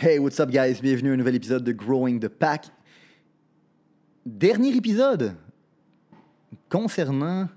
Hey, what's up, guys? Bienvenue à un nouvel épisode de Growing the Pack. Dernier épisode concernant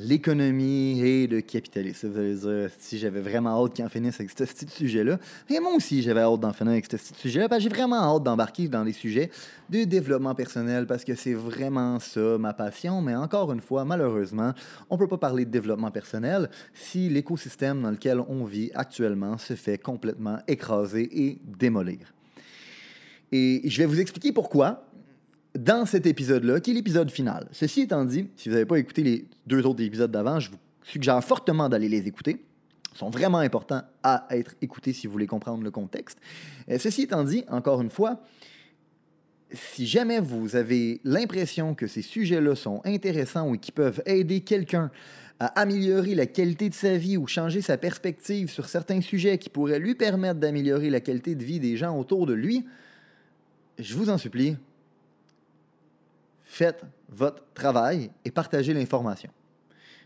l'économie et le capitalisme. Vous allez dire, si j'avais vraiment hâte qu'il en finisse avec ce petit sujet-là. Et moi aussi, j'avais hâte d'en finir avec ce petit sujet-là, j'ai vraiment hâte d'embarquer dans les sujets de développement personnel, parce que c'est vraiment ça ma passion. Mais encore une fois, malheureusement, on ne peut pas parler de développement personnel si l'écosystème dans lequel on vit actuellement se fait complètement écraser et démolir. Et je vais vous expliquer pourquoi, dans cet épisode-là, qui est l'épisode final. Ceci étant dit, si vous n'avez pas écouté les deux autres épisodes d'avant, je vous suggère fortement d'aller les écouter. Ils sont vraiment importants à être écoutés si vous voulez comprendre le contexte. Euh, ceci étant dit, encore une fois, si jamais vous avez l'impression que ces sujets-là sont intéressants ou qui peuvent aider quelqu'un à améliorer la qualité de sa vie ou changer sa perspective sur certains sujets qui pourraient lui permettre d'améliorer la qualité de vie des gens autour de lui, je vous en supplie, faites votre travail et partagez l'information.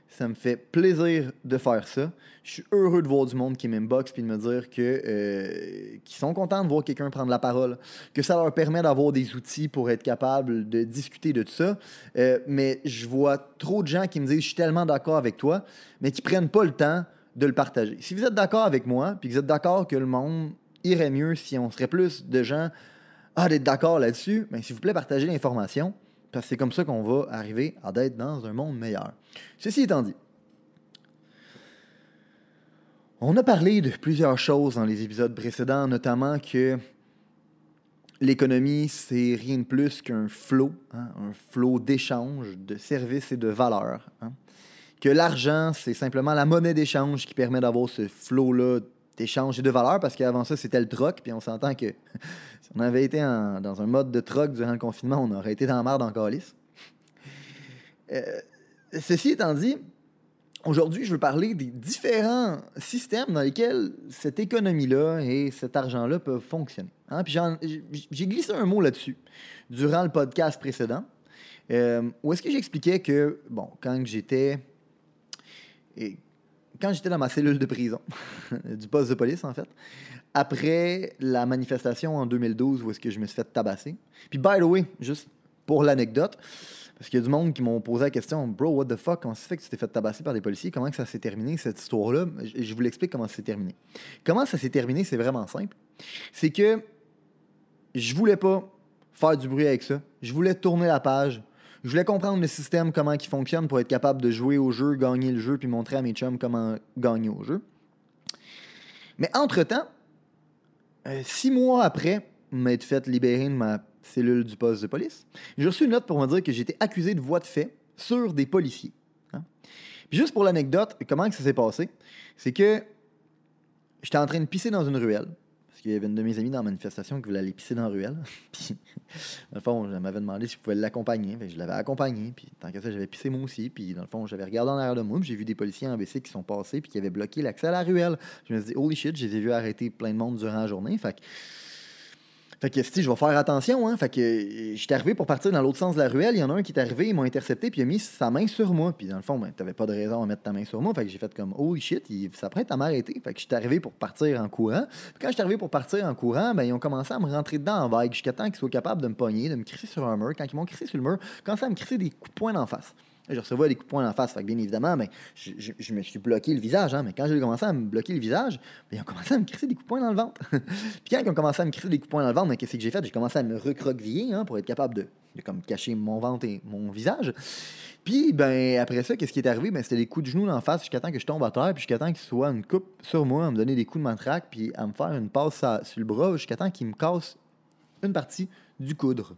Ça me fait plaisir de faire ça. Je suis heureux de voir du monde qui m'inbox puis de me dire que euh, qu'ils sont contents de voir quelqu'un prendre la parole, que ça leur permet d'avoir des outils pour être capable de discuter de tout ça. Euh, mais je vois trop de gens qui me disent je suis tellement d'accord avec toi, mais qui prennent pas le temps de le partager. Si vous êtes d'accord avec moi, puis que vous êtes d'accord que le monde irait mieux si on serait plus de gens à être d'accord là-dessus, mais ben, s'il vous plaît, partagez l'information. Parce que c'est comme ça qu'on va arriver à être dans un monde meilleur. Ceci étant dit, on a parlé de plusieurs choses dans les épisodes précédents, notamment que l'économie, c'est rien de plus qu'un flot, hein, un flot d'échange, de services et de valeurs. Hein. Que l'argent, c'est simplement la monnaie d'échange qui permet d'avoir ce flot-là d'échange et de valeurs, parce qu'avant ça, c'était le troc, puis on s'entend que on avait été dans un mode de troc durant le confinement, on aurait été dans la merde en calice. Euh, ceci étant dit, aujourd'hui, je veux parler des différents systèmes dans lesquels cette économie-là et cet argent-là peuvent fonctionner. Hein. Puis j'ai glissé un mot là-dessus durant le podcast précédent, euh, où est-ce que j'expliquais que, bon, quand j'étais quand j'étais dans ma cellule de prison, du poste de police en fait, après la manifestation en 2012 où est-ce que je me suis fait tabasser. Puis, by the way, juste pour l'anecdote, parce qu'il y a du monde qui m'ont posé la question, bro, what the fuck, comment ça se fait que tu t'es fait tabasser par des policiers? Comment que ça s'est terminé, cette histoire-là? Je, vous l'explique comment ça s'est terminé. Comment ça s'est terminé, c'est vraiment simple. C'est que je voulais pas faire du bruit avec ça. Je voulais tourner la page. Je voulais comprendre le système, comment il fonctionne pour être capable de jouer au jeu, gagner le jeu, puis montrer à mes chums comment gagner au jeu. Mais entre-temps, euh, six mois après m'être fait libérer de ma cellule du poste de police, j'ai reçu une note pour me dire que j'étais accusé de voie de fait sur des policiers. Hein. Puis juste pour l'anecdote, comment que ça s'est passé, c'est que j'étais en train de pisser dans une ruelle. Qu'il y avait une de mes amies dans la manifestation qui voulait aller pisser dans la ruelle. puis, dans le fond, elle m'avait demandé si je pouvais l'accompagner. je l'avais accompagné. Puis, tant que ça, j'avais pissé moi aussi. Puis, dans le fond, j'avais regardé en arrière de moi. J'ai vu des policiers en WC qui sont passés. Puis, qui avaient bloqué l'accès à la ruelle. Je me suis dit, holy shit, j'ai vu arrêter plein de monde durant la journée. Fait que fait que, si je vais faire attention, hein. Fait que, j'étais arrivé pour partir dans l'autre sens de la ruelle. Il y en a un qui est arrivé, il m'a intercepté, puis il a mis sa main sur moi. Puis, dans le fond, ben, t'avais pas de raison à mettre ta main sur moi. Fait que j'ai fait comme, oh shit, il s'apprête à m'arrêter. Fait que j'étais arrivé pour partir en courant. Puis, quand j'étais arrivé pour partir en courant, ben, ils ont commencé à me rentrer dedans en vague jusqu'à temps qu'ils soient capables de me pogner, de me crisser sur un mur. Quand ils m'ont crissé sur le mur, commençaient à me crisser des coups de poing en face. Je recevais des coups de poing en face. Fait que bien évidemment, mais je, me suis bloqué le visage. Hein, mais quand j'ai commencé à me bloquer le visage, ben, ils ont commencé à me crisser des coups de poing dans le ventre. puis quand ils ont commencé à me crisser des coups de poing dans le ventre, ben, qu'est-ce que j'ai fait? J'ai commencé à me recroqueviller hein, pour être capable de, comme cacher mon ventre et mon visage. Puis, ben, après ça, qu'est-ce qui est arrivé? Ben, c'était des coups de genoux en face jusqu'à temps que je tombe à terre, puis jusqu'à temps qu'il soit une coupe sur moi, à me donner des coups de matraque, puis à me faire une passe sur le bras, jusqu'à temps qu'il me casse une partie du coudre.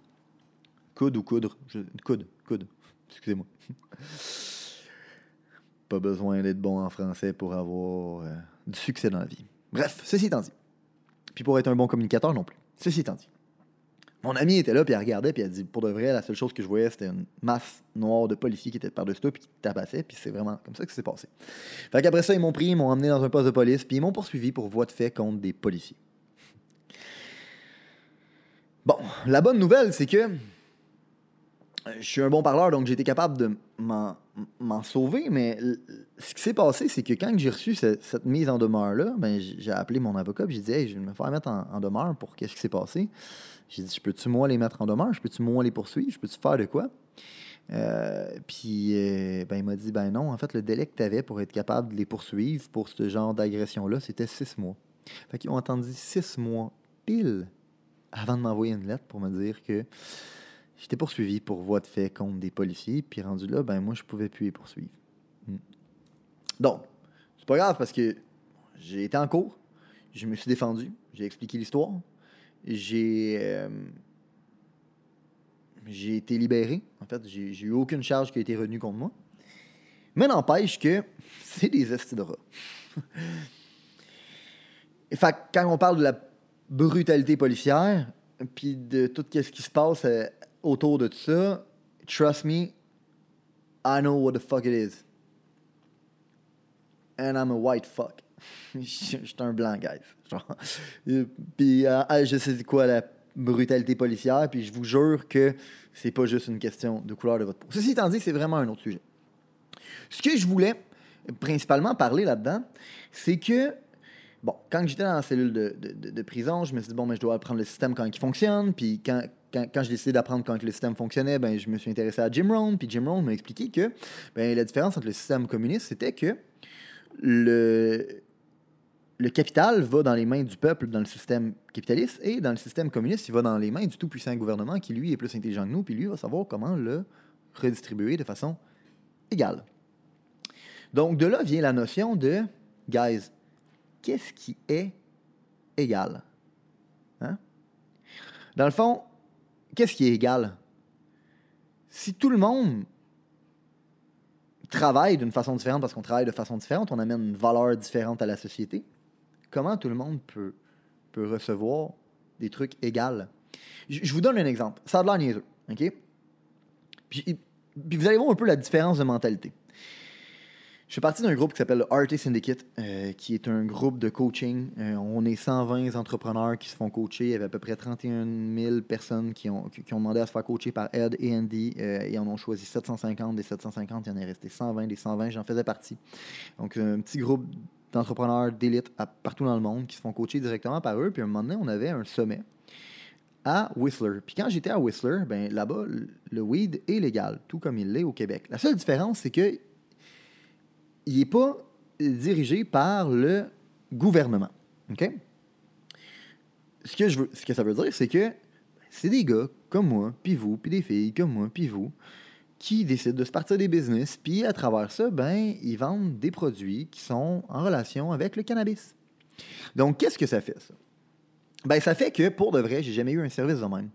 Coude ou coudre? coude, coude. Excusez-moi. Pas besoin d'être bon en français pour avoir euh, du succès dans la vie. Bref, ceci étant dit. puis pour être un bon communicateur non plus. Ceci étant dit. Mon ami était là, puis elle regardait, puis elle dit Pour de vrai, la seule chose que je voyais, c'était une masse noire de policiers qui étaient par-dessus toi, puis qui tabassait, puis c'est vraiment comme ça que ça s'est passé. Fait qu'après ça, ils m'ont pris, ils m'ont emmené dans un poste de police, puis ils m'ont poursuivi pour voie de fait contre des policiers. Bon, la bonne nouvelle, c'est que je suis un bon parleur, donc j'ai été capable de m'en sauver, mais ce qui s'est passé, c'est que quand j'ai reçu cette, mise en demeure-là, ben, j'ai appelé mon avocat, j'ai dit Hey, je vais me faire mettre en, demeure pour qu'est-ce qui s'est passé. J'ai dit Je peux-tu, moi, les mettre en demeure? Je peux-tu, moi, les poursuivre? Je peux-tu faire de quoi? Euh, puis euh, ben, il m'a dit ben non, en fait, le délai que tu avais pour être capable de les poursuivre pour ce genre d'agression-là, c'était six mois. Fait qu'ils ont attendu six mois pile avant de m'envoyer une lettre pour me dire que J'étais poursuivi pour voie de fait contre des policiers, puis rendu là, ben moi, je pouvais plus les poursuivre. Hmm. Donc, c'est pas grave parce que j'ai été en cours, je me suis défendu, j'ai expliqué l'histoire, j'ai. Euh, j'ai été libéré. En fait, j'ai eu aucune charge qui a été retenue contre moi. Mais n'empêche que c'est des estidoras. Et quand on parle de la brutalité policière, puis de tout ce qui se passe euh, autour de ça, trust me, I know what the fuck it is. And I'm a white fuck. Je suis un blanc, guys. Puis euh, je sais quoi la brutalité policière, puis je vous jure que c'est pas juste une question de couleur de votre peau. Ceci étant dit, c'est vraiment un autre sujet. Ce que je voulais principalement parler là-dedans, c'est que bon, quand j'étais dans la cellule de, de, de, prison, je me suis dit, bon, mais je dois apprendre le système quand il fonctionne. Puis quand, quand, quand j'ai décidé d'apprendre quand le système fonctionnait, ben, je me suis intéressé à Jim Rohn. Puis Jim Rohn m'a expliqué que ben, la différence entre le système communiste, c'était que le, le capital va dans les mains du peuple dans le système capitaliste et dans le système communiste, il va dans les mains du tout-puissant gouvernement qui, lui, est plus intelligent que nous, puis lui va savoir comment le redistribuer de façon égale. Donc, de là vient la notion de, guys, qu'est-ce qui est égal? Hein? Dans le fond, qu'est-ce qui est égal? Si tout le monde travaille d'une façon différente parce qu'on travaille de façon différente, on amène une valeur différente à la société, comment tout le monde peut, peut recevoir des trucs égaux? Je, vous donne un exemple. Ça de OK? puis vous allez voir un peu la différence de mentalité. Je fais partie d'un groupe qui s'appelle le RT Syndicate, euh, qui est un groupe de coaching. Euh, on est 120 entrepreneurs qui se font coacher. Il y avait à peu près 31 000 personnes qui ont, demandé à se faire coacher par Ed et Andy. Euh, et on en ont choisi 750. Des 750, il y en est resté 120. Des 120, j'en faisais partie. Donc, un petit groupe d'entrepreneurs d'élite partout dans le monde qui se font coacher directement par eux. Puis à un moment donné, on avait un sommet à Whistler. Puis quand j'étais à Whistler, ben là-bas, le weed est légal, tout comme il l'est au Québec. La seule différence, c'est que il n'est pas dirigé par le gouvernement. OK? Ce que, je veux, ce que ça veut dire, c'est que c'est des gars comme moi, puis vous, puis des filles comme moi, puis vous, qui décident de se partir des business, puis à travers ça, ben, ils vendent des produits qui sont en relation avec le cannabis. Donc, qu'est-ce que ça fait, ça? Ben, ça fait que, pour de vrai, j'ai jamais eu un service de même.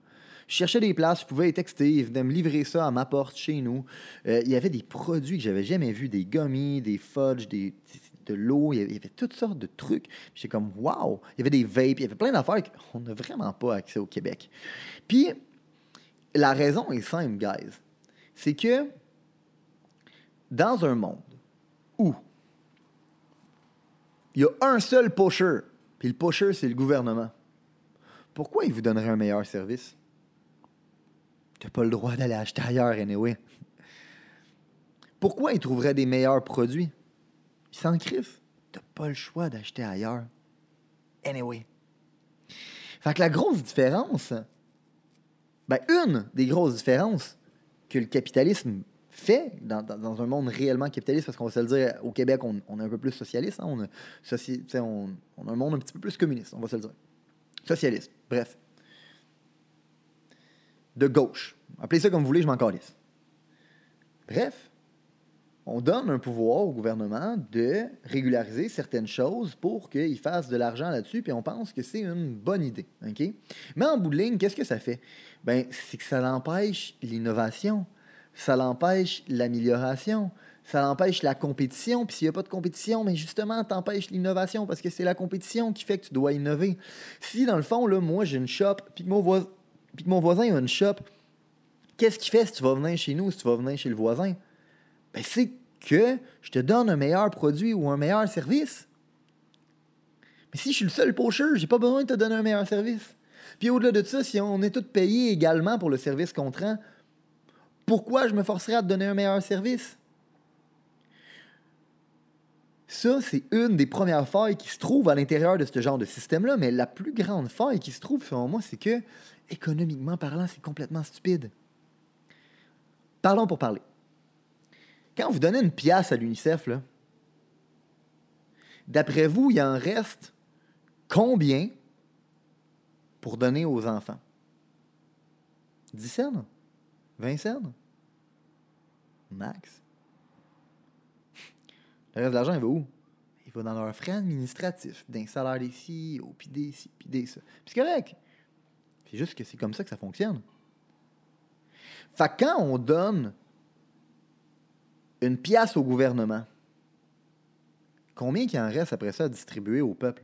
Je cherchais des places, je pouvais les texter, ils venaient me livrer ça à ma porte chez nous. Euh, il y avait des produits que j'avais jamais vus, des gummies, des fudge, des, de l'eau, il y avait toutes sortes de trucs. J'étais comme, wow! Il y avait des vapes, il y avait plein d'affaires qu'on n'a vraiment pas accès au Québec. Puis, la raison est simple, guys. C'est que dans un monde où il y a un seul pusher, puis le pusher, c'est le gouvernement, pourquoi il vous donnerait un meilleur service? Tu pas le droit d'aller acheter ailleurs, anyway. Pourquoi ils trouveraient des meilleurs produits? Ils s'en crissent. Tu pas le choix d'acheter ailleurs. Anyway. Fait que la grosse différence, ben, une des grosses différences que le capitalisme fait dans, un monde réellement capitaliste, parce qu'on va se le dire, au Québec, on, est un peu plus socialiste, hein, on, a, on, on, a un monde un petit peu plus communiste, on va se le dire. Socialiste, bref de gauche. Appelez ça comme vous voulez, je m'en calisse. Bref, on donne un pouvoir au gouvernement de régulariser certaines choses pour qu'il fasse de l'argent là-dessus, puis on pense que c'est une bonne idée. Mais en bout de ligne, qu'est-ce que ça fait? Ben, c'est que ça l'empêche l'innovation, ça l'empêche l'amélioration, ça empêche la compétition. Puis s'il n'y a pas de compétition, mais justement, t'empêches l'innovation parce que c'est la compétition qui fait que tu dois innover. Si, dans le fond, là, moi, j'ai une shop, puis mon, voisin, puis que mon voisin a une shop, qu'est-ce qu'il fait si tu vas venir chez nous, si tu vas venir chez le voisin? Ben, c'est que je te donne un meilleur produit ou un meilleur service. Mais si je suis le seul pocheur, j'ai pas besoin de te donner un meilleur service. Puis au-delà de ça, si on est tous payés également pour le service qu'on te rend, pourquoi je me forcerais à te donner un meilleur service? Ça, c'est une des premières failles qui se trouve à l'intérieur de ce genre de système-là, mais la plus grande faille qui se trouve, selon moi, c'est que, économiquement parlant, c'est complètement stupide. Parlons pour parler. Quand vous donnez une pièce à l'UNICEF, d'après vous, il en reste combien pour donner aux enfants? 10 cents? 20 cents? Max? Le reste de l'argent, il va où? Il va dans leurs frais administratifs, d'un salaire des CEO, puis des ci, puis des ça. Puis c'est correct. C'est juste que c'est comme ça que ça fonctionne. Fait quand on donne une pièce au gouvernement, combien qu'il en reste après ça à distribuer au peuple?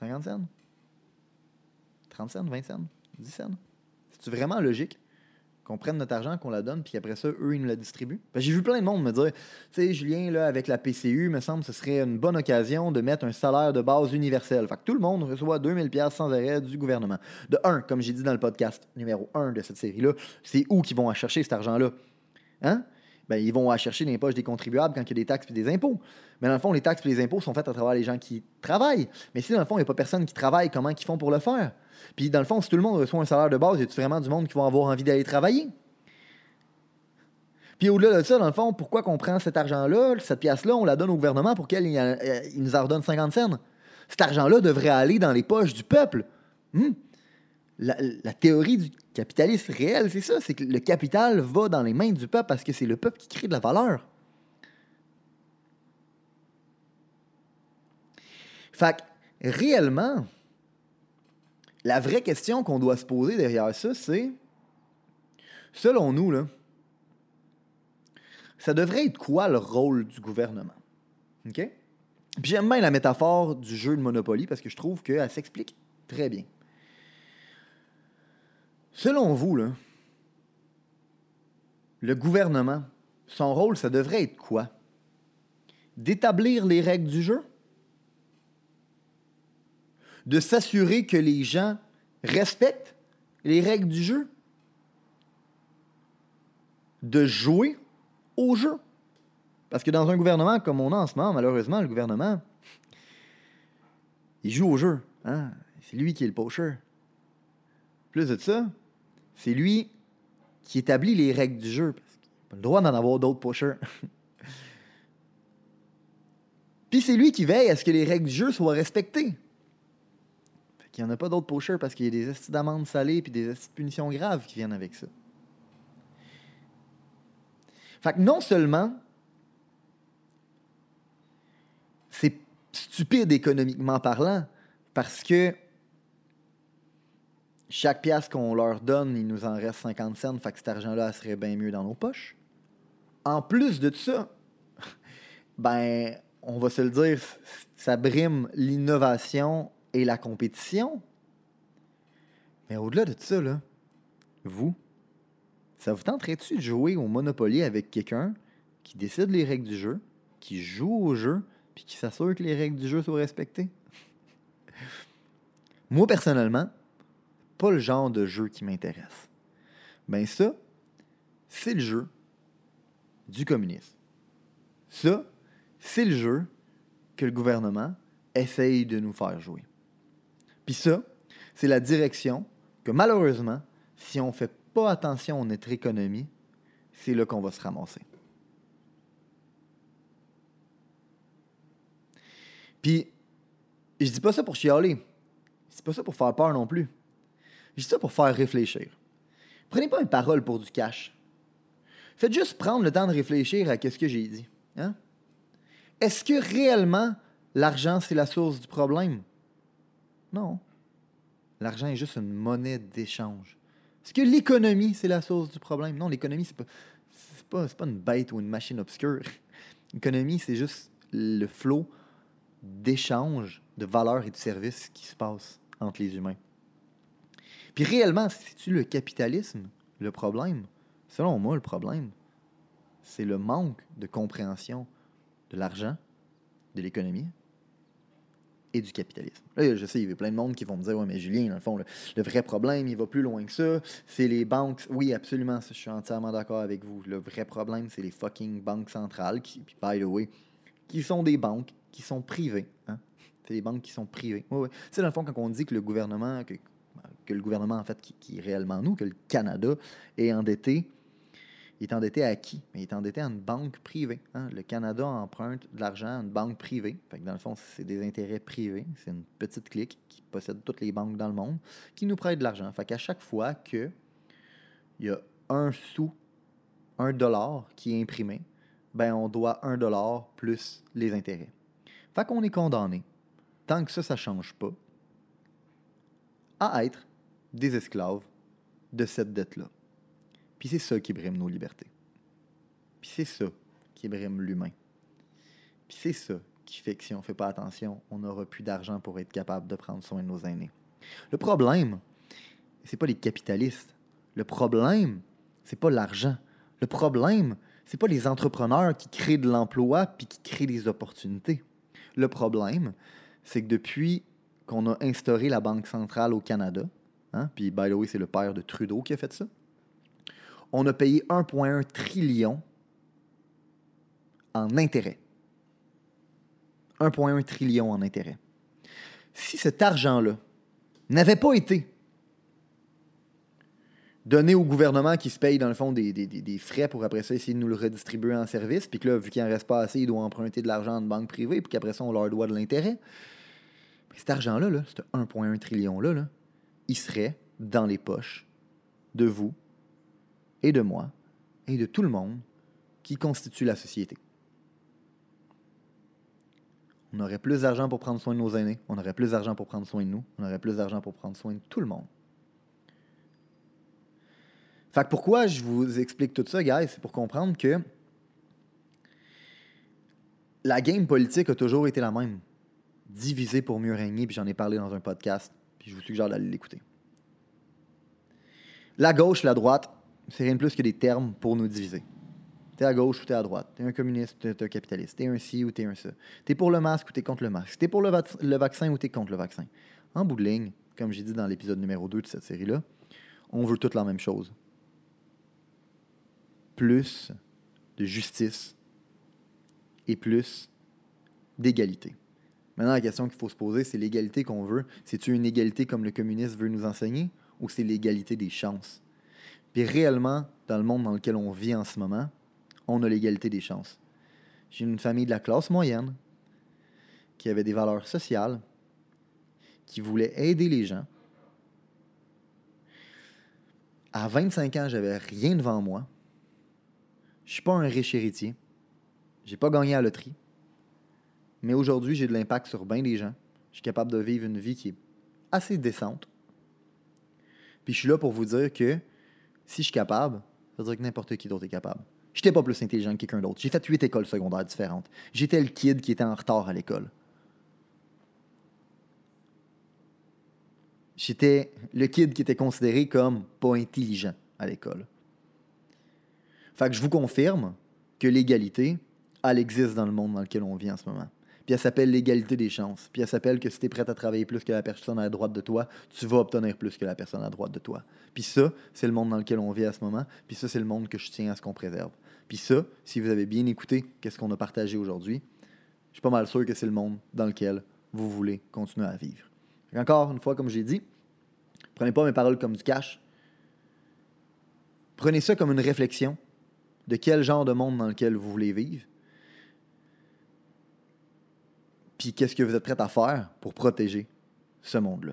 50 cents? 30 cents? 20 cents? 10 cents? C'est vraiment logique? Qu'on prenne notre argent, qu'on la donne, puis après ça, eux, ils nous la distribuent. J'ai vu plein de monde me dire, tu sais, Julien, là, avec la PCU, me semble que ce serait une bonne occasion de mettre un salaire de base universel. Fait que tout le monde reçoit 2000 pièces sans arrêt du gouvernement. De un, comme j'ai dit dans le podcast numéro 1 de cette série-là, c'est où qu'ils vont à chercher cet argent-là? Hein? Ben, ils vont à chercher dans les poches des contribuables quand il y a des taxes et des impôts. Mais dans le fond, les taxes et les impôts sont faits à travers les gens qui travaillent. Mais si dans le fond, il n'y a pas personne qui travaille, comment ils font pour le faire? Puis dans le fond, si tout le monde reçoit un salaire de base, y a-tu vraiment du monde qui va avoir envie d'aller travailler? Puis au-delà de ça, dans le fond, pourquoi qu'on prend cet argent-là, cette pièce-là, on la donne au gouvernement pour qu'il euh, nous en redonne 50 cents? Cet argent-là devrait aller dans les poches du peuple. Hmm? La, la, théorie du capitalisme réel, c'est ça, c'est que le capital va dans les mains du peuple parce que c'est le peuple qui crée de la valeur. Fait que, réellement, la vraie question qu'on doit se poser derrière ça, c'est, selon nous, là, ça devrait être quoi le rôle du gouvernement? Puis j'aime bien la métaphore du jeu de Monopoly parce que je trouve qu'elle s'explique très bien. Selon vous, là, le gouvernement, son rôle, ça devrait être quoi? D'établir les règles du jeu? De s'assurer que les gens respectent les règles du jeu, de jouer au jeu. Parce que dans un gouvernement comme on a en ce moment, malheureusement, le gouvernement, il joue au jeu. Hein? C'est lui qui est le pocher. Plus de ça, c'est lui qui établit les règles du jeu. Parce qu'il n'a pas le droit d'en avoir d'autres pochers. Puis c'est lui qui veille à ce que les règles du jeu soient respectées qu'il n'y en a pas d'autres pocheurs parce qu'il y a des estis d'amendes salées puis des punitions graves qui viennent avec ça. Fait que non seulement c'est stupide économiquement parlant, parce que chaque pièce qu'on leur donne, il nous en reste 50 cents, fait que cet argent-là serait bien mieux dans nos poches. En plus de ça, ben, on va se le dire, ça brime l'innovation et la compétition. Mais au-delà de ça, là, vous, ça vous tenterait-tu de jouer au Monopoly avec quelqu'un qui décide les règles du jeu, qui joue au jeu, puis qui s'assure que les règles du jeu soient respectées? Moi, personnellement, pas le genre de jeu qui m'intéresse. Ben ça, c'est le jeu du communisme. Ça, c'est le jeu que le gouvernement essaye de nous faire jouer. Puis ça, c'est la direction que malheureusement, si on ne fait pas attention à notre économie, c'est là qu'on va se ramasser. Puis, je dis pas ça pour chialer. Je dis pas ça pour faire peur non plus. Je dis ça pour faire réfléchir. Prenez pas une parole pour du cash. Faites juste prendre le temps de réfléchir à ce que j'ai dit. Hein? Est-ce que réellement l'argent, c'est la source du problème? Non. L'argent est juste une monnaie d'échange. Est-ce que l'économie, c'est la source du problème? Non, l'économie, c'est pas, pas, pas une bête ou une machine obscure. L'économie, c'est juste le flot d'échanges de valeurs et de services qui se passe entre les humains. Puis réellement, c'est-tu le capitalisme le problème? Selon moi, le problème, c'est le manque de compréhension de l'argent, de l'économie et du capitalisme. Là, je sais, il y a plein de monde qui vont me dire Ouais, mais Julien, dans le fond, le, vrai problème, il va plus loin que ça. C'est les banques. Oui, absolument, je suis entièrement d'accord avec vous. Le vrai problème, c'est les fucking banques centrales, qui, by the way, qui sont des banques qui sont privées. Hein? C'est des banques qui sont privées. Oui, oui. C'est dans le fond quand on dit que le gouvernement, que, que le gouvernement, en fait, qui, qui, est réellement nous, que le Canada est endetté il est endetté à qui? Il est endetté à une banque privée. Hein. Le Canada emprunte de l'argent à une banque privée. Fait dans le fond, c'est des intérêts privés. C'est une petite clique qui possède toutes les banques dans le monde qui nous prête de l'argent. Fait qu'à chaque fois qu'il y a un sou, un dollar qui est imprimé, ben on doit un dollar plus les intérêts. Fait qu'on est condamné, tant que ça, ça ne change pas, à être des esclaves de cette dette-là. Puis c'est ça qui brime nos libertés. Puis c'est ça qui brime l'humain. Puis c'est ça qui fait que si on ne fait pas attention, on n'aura plus d'argent pour être capable de prendre soin de nos aînés. Le problème, c'est pas les capitalistes. Le problème, c'est pas l'argent. Le problème, c'est pas les entrepreneurs qui créent de l'emploi puis qui créent des opportunités. Le problème, c'est que depuis qu'on a instauré la Banque centrale au Canada, hein, puis by the way, c'est le père de Trudeau qui a fait ça, on a payé 1,1 trillion en intérêt. 1,1 trillion en intérêt. Si cet argent-là n'avait pas été donné au gouvernement qui se paye, dans le fond, des, frais pour après ça essayer de nous le redistribuer en service, puis que là, vu qu'il n'en reste pas assez, il doit emprunter de l'argent de banque privée, puis qu'après ça, on leur doit de l'intérêt. Cet argent-là, là, ce 1,1 trillion-là, là, il serait dans les poches de vous, et de moi et de tout le monde qui constitue la société. On aurait plus d'argent pour prendre soin de nos aînés, on aurait plus d'argent pour prendre soin de nous, on aurait plus d'argent pour prendre soin de tout le monde. Fait que pourquoi je vous explique tout ça, guys, c'est pour comprendre que la game politique a toujours été la même. Diviser pour mieux régner, puis j'en ai parlé dans un podcast, puis je vous suggère d'aller l'écouter. La gauche, la droite, c'est rien de plus que des termes pour nous diviser. T'es à gauche ou t'es à droite. T'es un communiste ou t'es un capitaliste. T'es un ci ou t'es un ça. T'es pour le masque ou t'es contre le masque. T'es pour le, le vaccin ou t'es contre le vaccin. En bout de ligne, comme j'ai dit dans l'épisode numéro 2 de cette série-là, on veut toute la même chose. Plus de justice et plus d'égalité. Maintenant, la question qu'il faut se poser, c'est l'égalité qu'on veut. C'est-tu une égalité comme le communiste veut nous enseigner ou c'est l'égalité des chances? Puis réellement, dans le monde dans lequel on vit en ce moment, on a l'égalité des chances. J'ai une famille de la classe moyenne qui avait des valeurs sociales, qui voulait aider les gens. À 25 ans, j'avais rien devant moi. Je suis pas un riche héritier. J'ai pas gagné à loterie. Mais aujourd'hui, j'ai de l'impact sur bien des gens. Je suis capable de vivre une vie qui est assez décente. Puis je suis là pour vous dire que si je suis capable, ça veut dire que n'importe qui d'autre est capable. Je n'étais pas plus intelligent que quelqu'un d'autre. J'ai fait huit écoles secondaires différentes. J'étais le kid qui était en retard à l'école. J'étais le kid qui était considéré comme pas intelligent à l'école. Fait que je vous confirme que l'égalité, elle existe dans le monde dans lequel on vit en ce moment. Puis elle s'appelle l'égalité des chances. Puis elle s'appelle que si tu es prêt à travailler plus que la personne à droite de toi, tu vas obtenir plus que la personne à droite de toi. Puis ça, c'est le monde dans lequel on vit à ce moment. Puis ça, c'est le monde que je tiens à ce qu'on préserve. Puis ça, si vous avez bien écouté qu'est-ce qu'on a partagé aujourd'hui, je suis pas mal sûr que c'est le monde dans lequel vous voulez continuer à vivre. Encore une fois, comme j'ai dit, prenez pas mes paroles comme du cash. Prenez ça comme une réflexion de quel genre de monde dans lequel vous voulez vivre Puis qu'est-ce que vous êtes prêt à faire pour protéger ce monde-là?